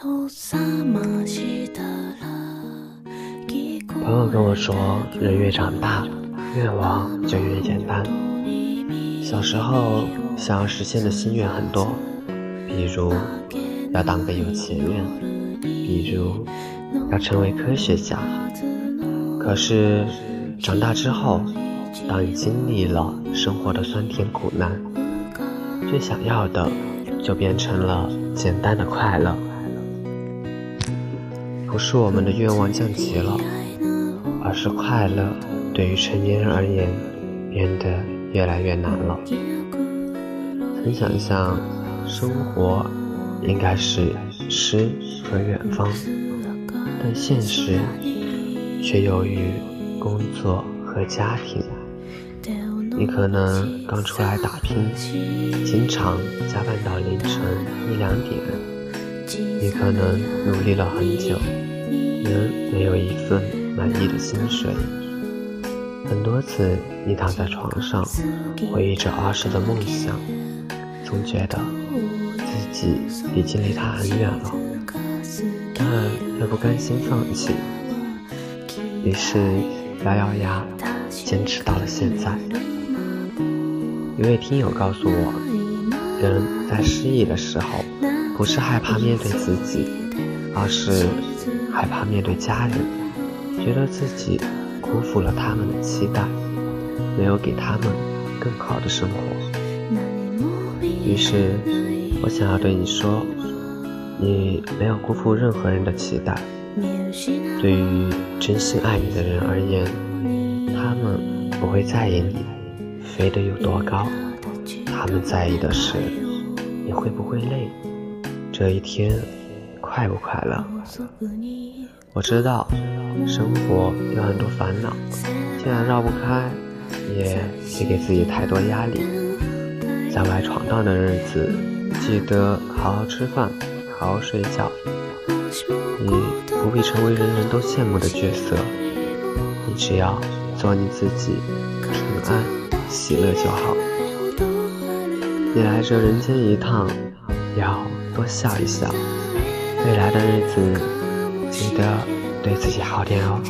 朋友跟我说，人越长大，愿望就越简单。小时候想要实现的心愿很多，比如要当个有钱人，比如要成为科学家。可是长大之后，当你经历了生活的酸甜苦难，最想要的就变成了简单的快乐。不是我们的愿望降级了，而是快乐对于成年人而言变得越来越难了。曾想象生活应该是诗和远方，但现实却由于工作和家庭。你可能刚出来打拼，经常加班到凌晨一两点；你可能努力了很久，仍没有一份满意的薪水。很多次，你躺在床上，回忆着儿时的梦想，总觉得自己已经离他很远了，但又不甘心放弃，于是咬咬牙，坚持到了现在。一位听友告诉我，人在失意的时候，不是害怕面对自己，而是害怕面对家人，觉得自己辜负了他们的期待，没有给他们更好的生活。于是，我想要对你说，你没有辜负任何人的期待。对于真心爱你的人而言，他们不会在意你。飞得有多高？他们在意的是你会不会累，这一天快不快乐？我知道生活有很多烦恼，既然绕不开，也别给自己太多压力。在外闯荡的日子，记得好好吃饭，好好睡觉。你不必成为人人都羡慕的角色，你只要做你自己，平安。喜乐就好。你来这人间一趟，要多笑一笑。未来的日子，记得对自己好点哦。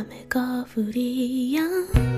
밤의 거울이야.